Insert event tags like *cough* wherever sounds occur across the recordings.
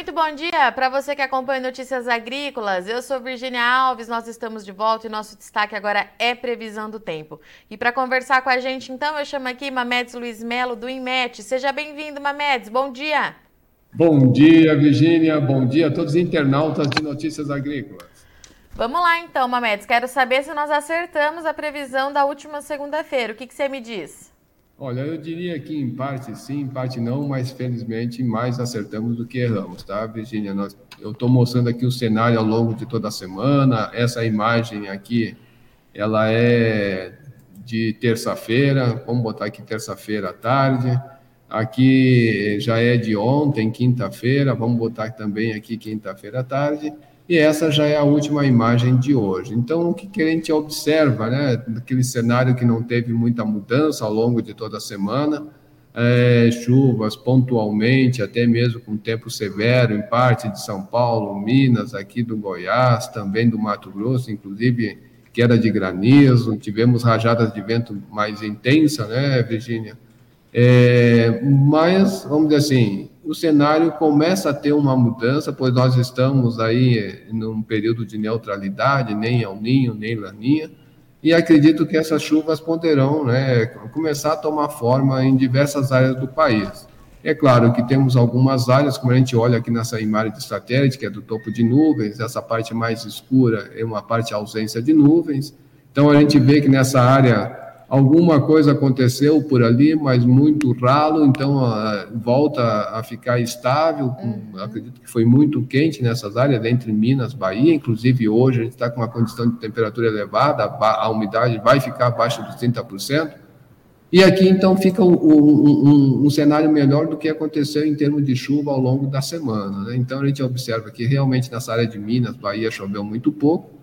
Muito bom dia para você que acompanha Notícias Agrícolas. Eu sou Virginia Alves, nós estamos de volta e nosso destaque agora é previsão do tempo. E para conversar com a gente, então, eu chamo aqui Mamedes Luiz Melo, do INMET. Seja bem-vindo, Mamedes. Bom dia. Bom dia, Virginia. Bom dia a todos os internautas de Notícias Agrícolas. Vamos lá, então, Mamedes. Quero saber se nós acertamos a previsão da última segunda-feira. O que, que você me diz? Olha, eu diria que em parte sim, em parte não, mas felizmente mais acertamos do que erramos, tá, Virginia? Nós, eu estou mostrando aqui o cenário ao longo de toda a semana. Essa imagem aqui, ela é de terça-feira, vamos botar aqui terça-feira à tarde. Aqui já é de ontem, quinta-feira, vamos botar também aqui quinta-feira à tarde. E essa já é a última imagem de hoje. Então, o que, a gente observa, né, naquele cenário que não teve muita mudança ao longo de toda a semana, é, chuvas pontualmente, até mesmo com tempo severo em parte de São Paulo, Minas, aqui do Goiás, também do Mato Grosso, inclusive queda de granizo, tivemos rajadas de vento mais intensa, né, Virgínia? É, mas, vamos dizer assim, o cenário começa a ter uma mudança, pois nós estamos aí num período de neutralidade, nem El Ninho, nem Laninha, e acredito que essas chuvas poderão né, começar a tomar forma em diversas áreas do país. É claro que temos algumas áreas, como a gente olha aqui nessa imagem de satélite, que é do topo de nuvens, essa parte mais escura é uma parte ausência de nuvens. Então a gente vê que nessa área Alguma coisa aconteceu por ali, mas muito ralo, então uh, volta a ficar estável. Uhum. Acredito que foi muito quente nessas áreas, entre Minas, Bahia. Inclusive, hoje a gente está com uma condição de temperatura elevada, a, a umidade vai ficar abaixo dos 30%. E aqui, então, fica um, um, um, um, cenário melhor do que aconteceu em termos de chuva ao longo da semana. Né? Então, a gente observa que realmente nessa área de Minas, Bahia, choveu muito pouco.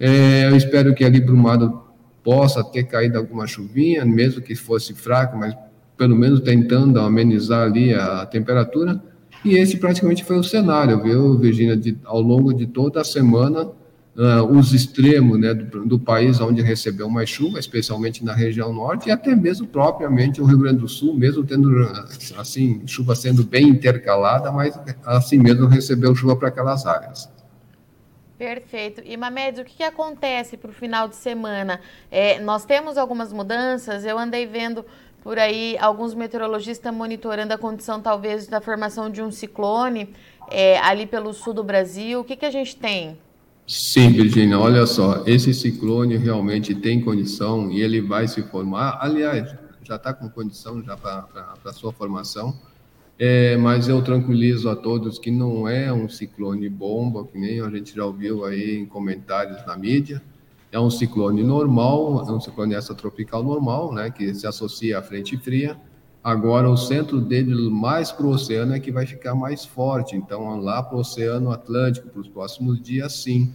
É, eu espero que ali Brumado possa ter caído alguma chuvinha, mesmo que fosse fraca, mas pelo menos tentando amenizar ali a temperatura. E esse praticamente foi o cenário, viu, Virginia, de, ao longo de toda a semana, uh, os extremos né, do, do, país onde recebeu mais chuva, especialmente na região norte, e até mesmo propriamente o Rio Grande do Sul, mesmo tendo, assim, chuva sendo bem intercalada, mas assim mesmo recebeu chuva para aquelas áreas. Perfeito. E Mamedes, o que, que acontece para o final de semana? É, nós temos algumas mudanças, eu andei vendo por aí alguns meteorologistas monitorando a condição talvez da formação de um ciclone é, ali pelo sul do Brasil. O que, que a gente tem? Sim, Virginia, olha só, esse ciclone realmente tem condição e ele vai se formar. Aliás, já está com condição já para a sua formação. É, mas eu tranquilizo a todos que não é um ciclone bomba, que nem a gente já ouviu aí em comentários na mídia. É um ciclone normal, é um ciclone extratropical normal, né, que se associa à frente fria. Agora, o centro dele mais para o oceano é que vai ficar mais forte. Então, lá para o Oceano Atlântico, para os próximos dias, sim.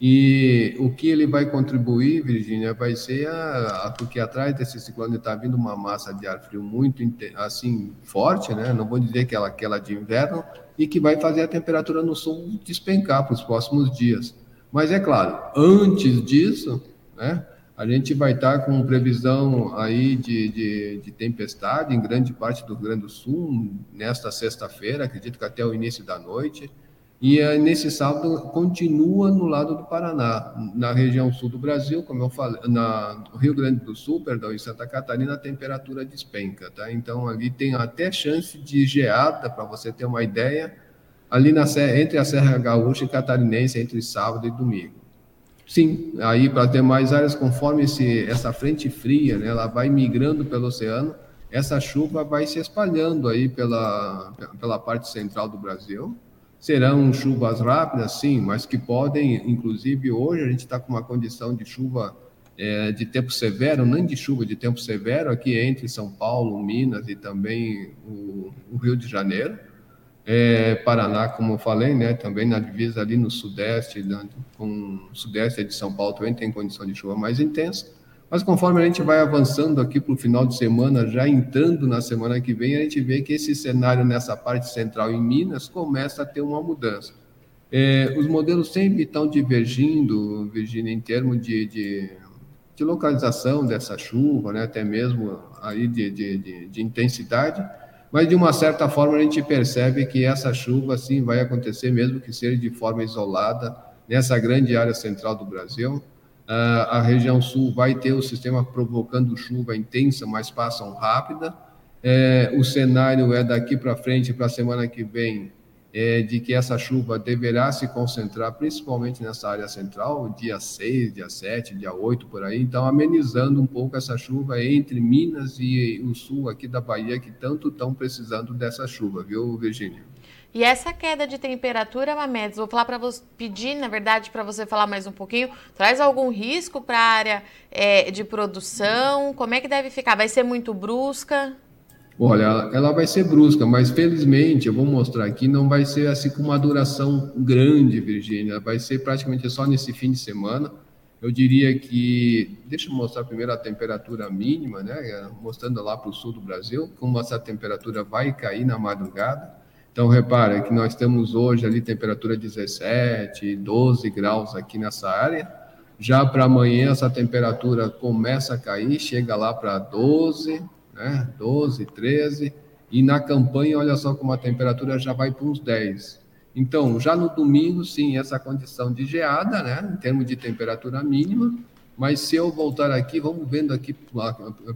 E o que ele vai contribuir, Virgínia, vai ser a, a, porque atrás desse ciclone está vindo uma massa de ar frio muito assim forte, né? Não vou dizer que ela aquela de inverno e que vai fazer a temperatura no sul despencar para os próximos dias. Mas é claro, antes disso, né? A gente vai estar tá com previsão aí de, de, de, tempestade em grande parte do Rio Grande do Sul nesta sexta-feira, acredito que até o início da noite. E uh, nesse sábado continua no lado do Paraná, na região sul do Brasil, como eu falei, na, Rio Grande do Sul, perdão, em Santa Catarina, a temperatura despenca, tá? Então ali tem até chance de geada, para você ter uma ideia, ali na entre a Serra Gaúcha e Catarinense, entre sábado e domingo. Sim, aí para ter mais áreas, conforme esse, essa frente fria, né, ela vai migrando pelo oceano, essa chuva vai se espalhando aí pela, pela parte central do Brasil, Serão chuvas rápidas, sim, mas que podem, inclusive hoje a gente está com uma condição de chuva é, de tempo severo, nem de chuva, de tempo severo aqui entre São Paulo, Minas e também o, o Rio de Janeiro. É, Paraná, como eu falei, né, também na divisa ali no sudeste, com o sudeste de São Paulo também tem condição de chuva mais intensa. Mas conforme a gente vai avançando aqui para o final de semana, já entrando na semana que vem, a gente vê que esse cenário nessa parte central em Minas começa a ter uma mudança. É, os modelos sempre estão divergindo, Virginia, em termos de, de, de, localização dessa chuva, né, até mesmo aí de, de, de intensidade, mas de uma certa forma a gente percebe que essa chuva sim vai acontecer, mesmo que seja de forma isolada, nessa grande área central do Brasil. Uh, a região sul vai ter o sistema provocando chuva intensa, mas passam rápida. É, o cenário é daqui para frente, para a semana que vem, é, de que essa chuva deverá se concentrar principalmente nessa área central, dia 6, dia 7, dia 8, por aí, então amenizando um pouco essa chuva entre Minas e o sul aqui da Bahia, que tanto estão precisando dessa chuva, viu, Virginia? E essa queda de temperatura, Mamedes, vou falar para você, pedir, na verdade, para você falar mais um pouquinho, traz algum risco para a área é, de produção? Como é que deve ficar? Vai ser muito brusca? Olha, ela vai ser brusca, mas felizmente, eu vou mostrar aqui, não vai ser assim com uma duração grande, Virgínia. Vai ser praticamente só nesse fim de semana. Eu diria que, deixa eu mostrar primeiro a temperatura mínima, né? Mostrando lá para o sul do Brasil, como essa temperatura vai cair na madrugada. Então, repara que nós temos hoje ali temperatura 17, 12 graus aqui nessa área. Já para amanhã, essa temperatura começa a cair, chega lá para 12, né? 12, 13, e na campanha, olha só como a temperatura já vai para uns 10. Então, já no domingo, sim, essa condição de geada, né, em termos de temperatura mínima, mas se eu voltar aqui, vamos vendo aqui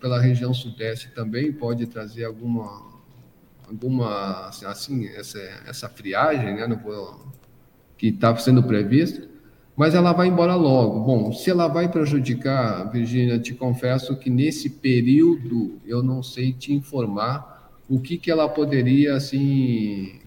pela região sudeste também, pode trazer alguma, alguma assim, essa, essa friagem, né, que está sendo prevista, mas ela vai embora logo. Bom, se ela vai prejudicar, Virginia, te confesso que nesse período eu não sei te informar o que, que ela poderia, assim,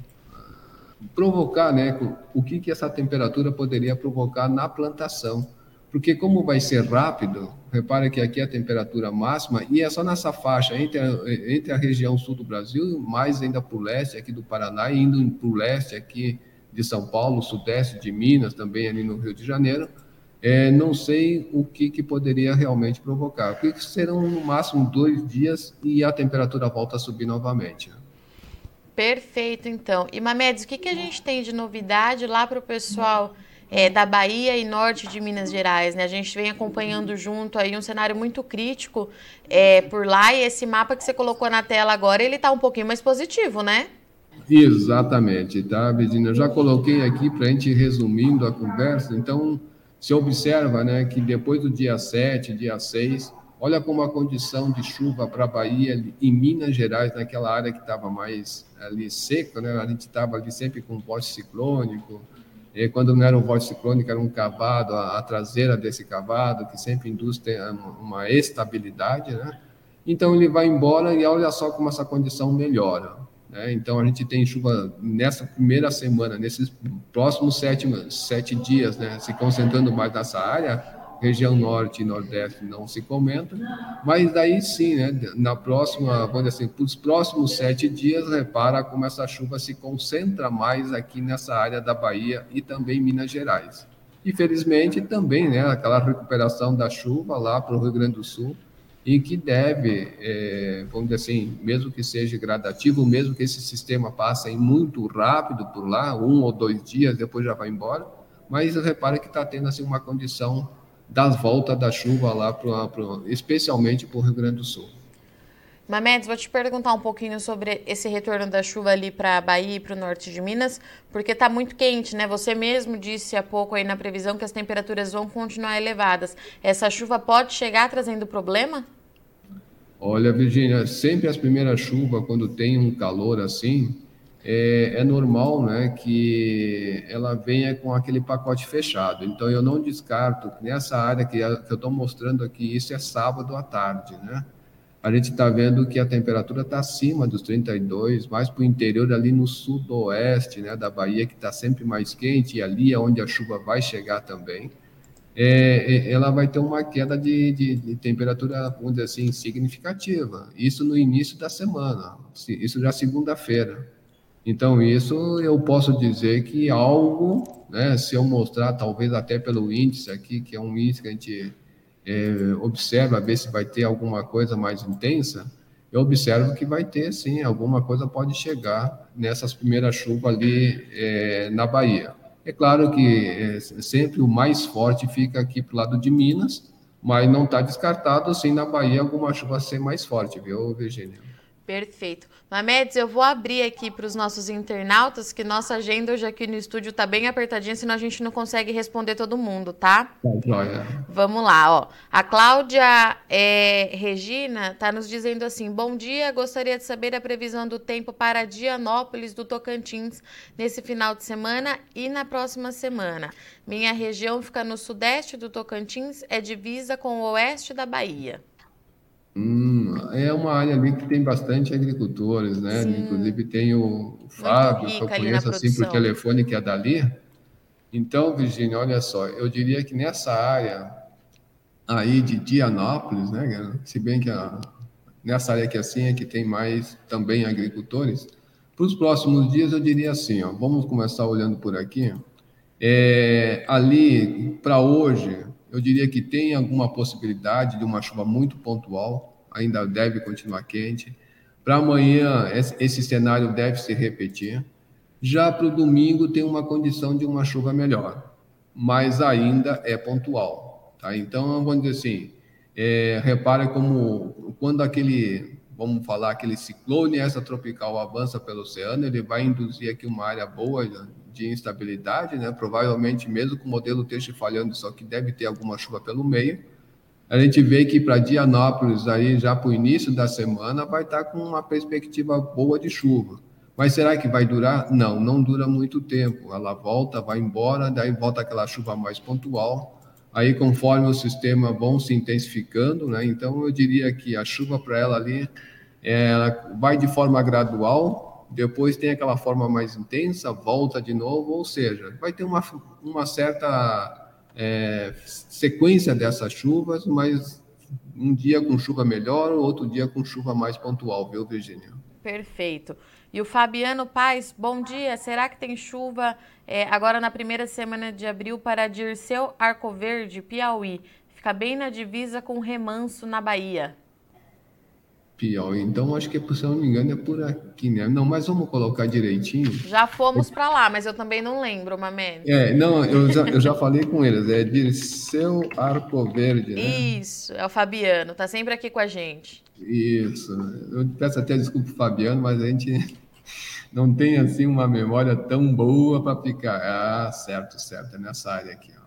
provocar, né? O que, que essa temperatura poderia provocar na plantação. Porque como vai ser rápido, repara que aqui é a temperatura máxima, e é só nessa faixa entre a, entre a região sul do Brasil, mais ainda para o leste aqui do Paraná, e indo para o leste aqui de São Paulo, sudeste de Minas, também ali no Rio de Janeiro, é, não sei o que, que poderia realmente provocar, porque serão no máximo dois dias e a temperatura volta a subir novamente. Perfeito, então. E Mamedes, o que, que a gente tem de novidade lá para o pessoal é, da Bahia e norte de Minas Gerais? Né? A gente vem acompanhando junto aí um cenário muito crítico é, por lá e esse mapa que você colocou na tela agora, ele está um pouquinho mais positivo, né? Exatamente, tá, Virginia? Eu já coloquei aqui para a gente resumindo a conversa. Então, se observa né, que depois do dia 7, dia 6, olha como a condição de chuva para a Bahia e Minas Gerais, naquela área que estava mais ali seca, né? A gente estava ali sempre com vórtice ciclônico. Quando não era um vórtice ciclônico, era um cavado, a, a traseira desse cavado, que sempre induz uma estabilidade, né? Então, ele vai embora e olha só como essa condição melhora. Né? Então, a gente tem chuva nessa primeira semana, nesses próximos sete, sete dias, né? se concentrando mais nessa área, região norte e nordeste não se comenta, mas daí sim, né, na próxima, vamos dizer assim, para os próximos sete dias, repara como essa chuva se concentra mais aqui nessa área da Bahia e também Minas Gerais. E felizmente também, né, aquela recuperação da chuva lá para o Rio Grande do Sul, e que deve, é, vamos dizer assim, mesmo que seja gradativo, mesmo que esse sistema passe muito rápido por lá, um ou dois dias, depois já vai embora, mas repara que está tendo assim uma condição das voltas da chuva lá, pro, pro, especialmente para o Rio Grande do Sul. Mamedes, vou te perguntar um pouquinho sobre esse retorno da chuva ali para a Bahia e para o norte de Minas, porque está muito quente, né? Você mesmo disse há pouco aí na previsão que as temperaturas vão continuar elevadas. Essa chuva pode chegar trazendo problema? Olha, Virginia, sempre as primeiras chuvas, quando tem um calor assim, é, é, normal né, que ela venha com aquele pacote fechado. Então, eu não descarto que nessa área que, eu estou mostrando aqui, isso é sábado à tarde, né? a gente está vendo que a temperatura está acima dos 32, mais para o interior, ali no sudoeste né, da Bahia, que está sempre mais quente, e ali é onde a chuva vai chegar também. É, é, ela vai ter uma queda de, de, de, temperatura, vamos dizer assim, significativa. Isso no início da semana, isso já segunda-feira. Então, isso eu posso dizer que algo, né, se eu mostrar, talvez até pelo índice aqui, que é um índice que a gente é, observa, ver se vai ter alguma coisa mais intensa, eu observo que vai ter, sim, alguma coisa pode chegar nessas primeiras chuvas ali é, na Bahia. É claro que é, sempre o mais forte fica aqui para o lado de Minas, mas não está descartado, sim, na Bahia alguma chuva ser mais forte, viu, Virginia? Perfeito. Mamedes, eu vou abrir aqui para os nossos internautas, que nossa agenda hoje aqui no estúdio está bem apertadinha, senão a gente não consegue responder todo mundo, tá? Tá. Vamos lá, ó. A Cláudia é, Regina está nos dizendo assim: bom dia, gostaria de saber a previsão do tempo para Dianópolis do Tocantins nesse final de semana e na próxima semana. Minha região fica no sudeste do Tocantins, é divisa com o oeste da Bahia. Hum, é uma área ali que tem bastante agricultores, né? Sim. Inclusive tem o Fábio, que eu conheço assim por telefone, que é dali. Então, Virginia, olha só, eu diria que nessa área aí de Dianópolis, né? Se bem que a, nessa área que assim é que tem mais também agricultores, para os próximos dias eu diria assim, ó, vamos começar olhando por aqui. É, ali para hoje, eu diria que tem alguma possibilidade de uma chuva muito pontual, ainda deve continuar quente. Para amanhã, esse cenário deve se repetir. Já para o domingo, tem uma condição de uma chuva melhor, mas ainda é pontual. Tá? Então, vamos dizer assim, é, repara como quando aquele, vamos falar, aquele ciclone extratropical avança pelo oceano, ele vai induzir aqui uma área boa de instabilidade, né? provavelmente mesmo com o modelo esteja falhando, só que deve ter alguma chuva pelo meio. A gente vê que para Dianópolis, aí já para o início da semana, vai estar tá com uma perspectiva boa de chuva. Mas será que vai durar? Não, não dura muito tempo. Ela volta, vai embora, daí volta aquela chuva mais pontual. Aí, conforme o sistema vão se intensificando, né? Então, eu diria que a chuva para ela ali, ela vai de forma gradual, depois tem aquela forma mais intensa, volta de novo, ou seja, vai ter uma, uma certa é, sequência dessas chuvas, mas um dia com chuva melhor, outro dia com chuva mais pontual, viu, Virginia? Perfeito. E o Fabiano Paz, bom dia. Será que tem chuva é, agora na primeira semana de abril para Dirceu Arco Verde, Piauí? Fica bem na divisa com Remanso, na Bahia. Piauí. Então, acho que, se eu não me engano, é por aqui, né? Não, mas vamos colocar direitinho. Já fomos para lá, mas eu também não lembro, Mamé. É, não, eu já, eu já falei com eles. É Dirceu Arco Verde, né? Isso, é o Fabiano. Tá sempre aqui com a gente. Isso. Eu peço até desculpa, Fabiano, mas a gente *laughs* não tem, assim, uma memória tão boa para ficar. Ah, certo, certo. É nessa área aqui, ó.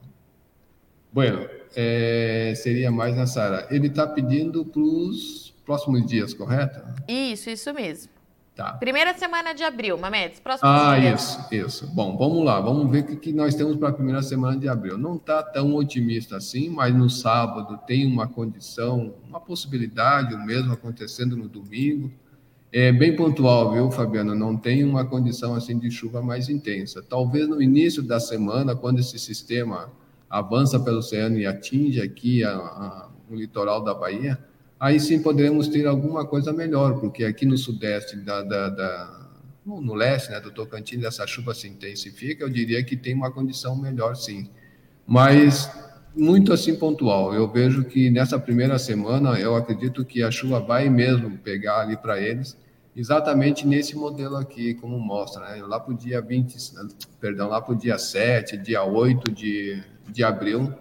Bueno, é, seria mais nessa área. Ele está pedindo para os próximos dias, correto? Isso, isso mesmo. Tá. Primeira semana de abril, Mamedes, próximo Ah, dias. isso, isso. Bom, vamos lá, vamos ver o que, que nós temos para a primeira semana de abril. Não está tão otimista assim, mas no sábado tem uma condição, uma possibilidade, o mesmo acontecendo no domingo. É bem pontual, viu, Fabiano? Não tem uma condição assim de chuva mais intensa. Talvez no início da semana, quando esse sistema avança pelo oceano e atinge aqui a, a, o litoral da Bahia, aí sim poderemos ter alguma coisa melhor, porque aqui no sudeste da, da, da no, no, leste, né, do Tocantins, essa chuva se intensifica, eu diria que tem uma condição melhor, sim. Mas muito assim pontual. Eu vejo que nessa primeira semana, eu acredito que a chuva vai mesmo pegar ali para eles, exatamente nesse modelo aqui, como mostra, né? Lá para o dia 20, perdão, lá para o dia 7, dia 8 de, de abril,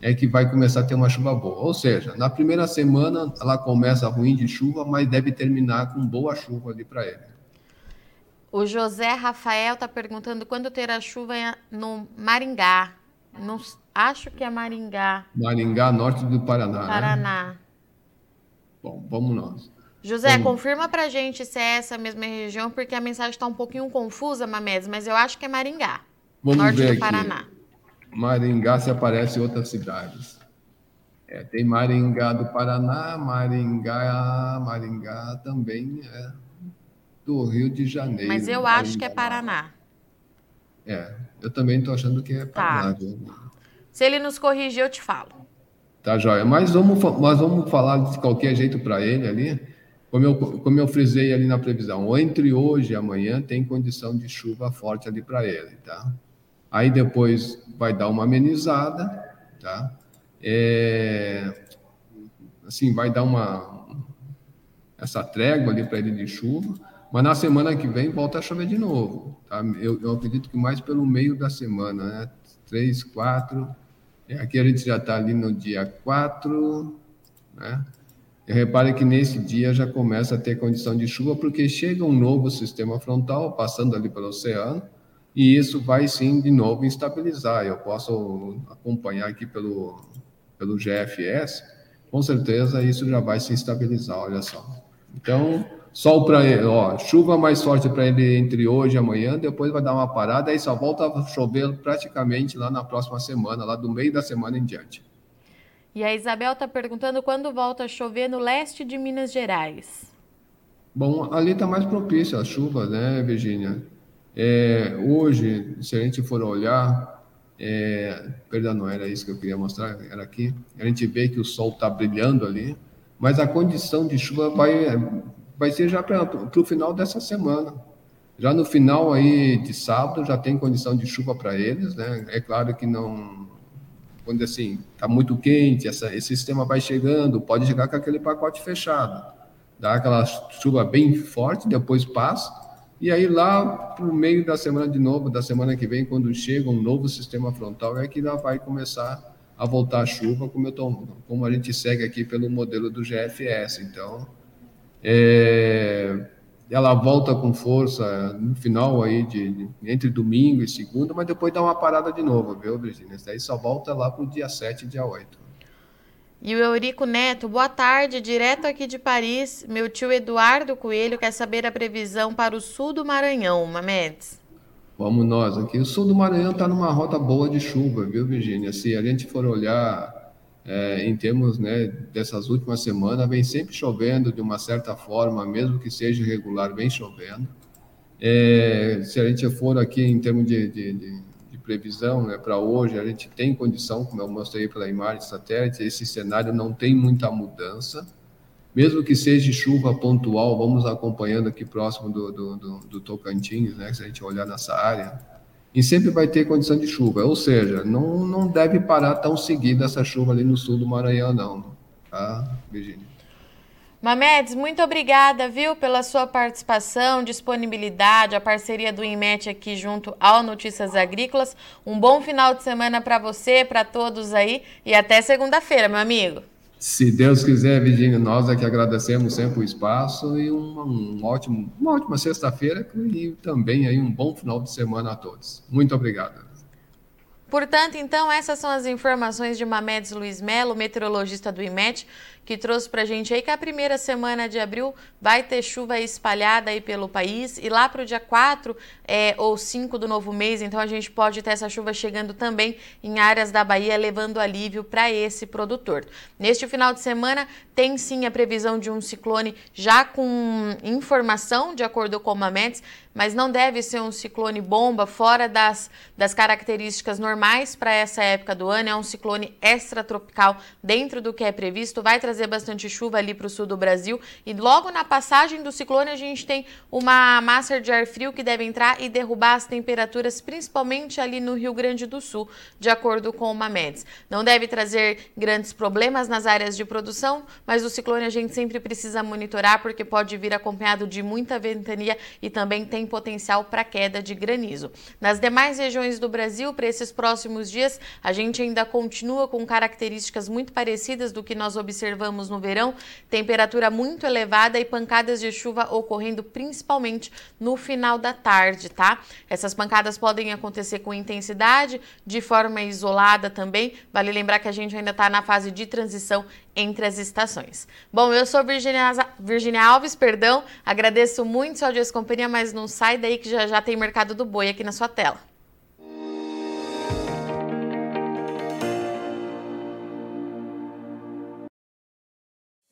é que vai começar a ter uma chuva boa. Ou seja, na primeira semana ela começa ruim de chuva, mas deve terminar com boa chuva ali para ele. O José Rafael está perguntando quando terá chuva no Maringá. Não, acho que é Maringá. Maringá, norte do Paraná. Né? Paraná. Né? Bom, vamos nós. José, vamos. confirma pra gente se é essa mesma região, porque a mensagem está um pouquinho confusa, Mamedes, mas eu acho que é Maringá. Vamos norte do Paraná. Maringá se aparece em outras cidades. É, tem Maringá do Paraná, Maringá, Maringá também é do Rio de Janeiro. Mas eu Maringá. acho que é Paraná. É, eu também estou achando que é Paraná. Tá. Se ele nos corrigir, eu te falo. Tá, joia. Mas vamos, mas vamos falar de qualquer jeito para ele ali. Como eu, como eu frisei ali na previsão, entre hoje e amanhã tem condição de chuva forte ali para ele, tá? Aí depois vai dar uma amenizada, tá? É, assim, vai dar uma essa trégua ali para ele de chuva, mas na semana que vem volta a chover de novo, tá? Eu, eu acredito que mais pelo meio da semana, né? Três, quatro. É, aqui a gente já está ali no dia quatro, né? repare que nesse dia já começa a ter condição de chuva, porque chega um novo sistema frontal passando ali pelo oceano, e isso vai sim de novo instabilizar. Eu posso acompanhar aqui pelo, pelo GFS, com certeza isso já vai se estabilizar, olha só. Então, Sol para ele, ó, chuva mais forte para ele entre hoje e amanhã, depois vai dar uma parada, aí só volta a chover praticamente lá na próxima semana, lá do meio da semana em diante. E a Isabel está perguntando quando volta a chover no leste de Minas Gerais. Bom, ali está mais propício a chuva, né, Virginia? É, hoje, se a gente for olhar, é, perdão, não era isso que eu queria mostrar, era aqui. A gente vê que o sol está brilhando ali, mas a condição de chuva vai vai ser já para o final dessa semana. Já no final aí de sábado já tem condição de chuva para eles, né? É claro que não, quando assim está muito quente, essa, esse sistema vai chegando, pode chegar com aquele pacote fechado, dá aquela chuva bem forte, depois passa e aí lá para o meio da semana de novo, da semana que vem, quando chega um novo sistema frontal, é que vai começar a voltar a chuva, como, eu tô, como a gente segue aqui pelo modelo do GFS. Então, é, ela volta com força no final aí de, de, entre domingo e segunda, mas depois dá uma parada de novo, viu, Virginia? Isso daí só volta lá para o dia 7 e dia 8. E o Eurico Neto, boa tarde, direto aqui de Paris. Meu tio Eduardo Coelho quer saber a previsão para o sul do Maranhão, Mamedes. Vamos nós aqui. O sul do Maranhão está numa rota boa de chuva, viu, Virginia? Se a gente for olhar é, em termos né, dessas últimas semanas, vem sempre chovendo de uma certa forma, mesmo que seja irregular, vem chovendo. É, se a gente for aqui em termos de, de, de, previsão né, para hoje, a gente tem condição, como eu mostrei pela imagem satélite, esse cenário não tem muita mudança. Mesmo que seja chuva pontual, vamos acompanhando aqui próximo do, do, do, do Tocantins, né, se a gente olhar nessa área, e sempre vai ter condição de chuva. Ou seja, não, não deve parar tão seguida essa chuva ali no sul do Maranhão, não. Tá, Virginia? Mamedes, muito obrigada, viu, pela sua participação, disponibilidade, a parceria do INMET aqui junto ao Notícias Agrícolas. Um bom final de semana para você, para todos aí e até segunda-feira, meu amigo. Se Deus quiser, Virginia, nós é que agradecemos sempre o espaço e uma, um ótimo, uma ótima sexta-feira e também aí um bom final de semana a todos. Muito obrigado. Portanto, então, essas são as informações de Mamedes Luiz Melo, meteorologista do IMET, que trouxe para a gente aí que a primeira semana de abril vai ter chuva espalhada aí pelo país e lá para o dia 4 é, ou 5 do novo mês, então a gente pode ter essa chuva chegando também em áreas da Bahia, levando alívio para esse produtor. Neste final de semana tem sim a previsão de um ciclone já com informação, de acordo com o Mamedes, mas não deve ser um ciclone bomba fora das, das características normais para essa época do ano. É um ciclone extratropical dentro do que é previsto, vai trazer bastante chuva ali para o sul do Brasil. E logo na passagem do ciclone, a gente tem uma massa de ar frio que deve entrar e derrubar as temperaturas, principalmente ali no Rio Grande do Sul, de acordo com o Mamedes. Não deve trazer grandes problemas nas áreas de produção, mas o ciclone a gente sempre precisa monitorar porque pode vir acompanhado de muita ventania e também tem potencial para queda de granizo. Nas demais regiões do Brasil, para esses próximos dias, a gente ainda continua com características muito parecidas do que nós observamos no verão, temperatura muito elevada e pancadas de chuva ocorrendo principalmente no final da tarde, tá? Essas pancadas podem acontecer com intensidade, de forma isolada também. Vale lembrar que a gente ainda está na fase de transição entre as estações. Bom, eu sou Virginia, Virginia Alves, perdão, agradeço muito sua audiência companhia, mas não sai daí que já já tem Mercado do Boi aqui na sua tela.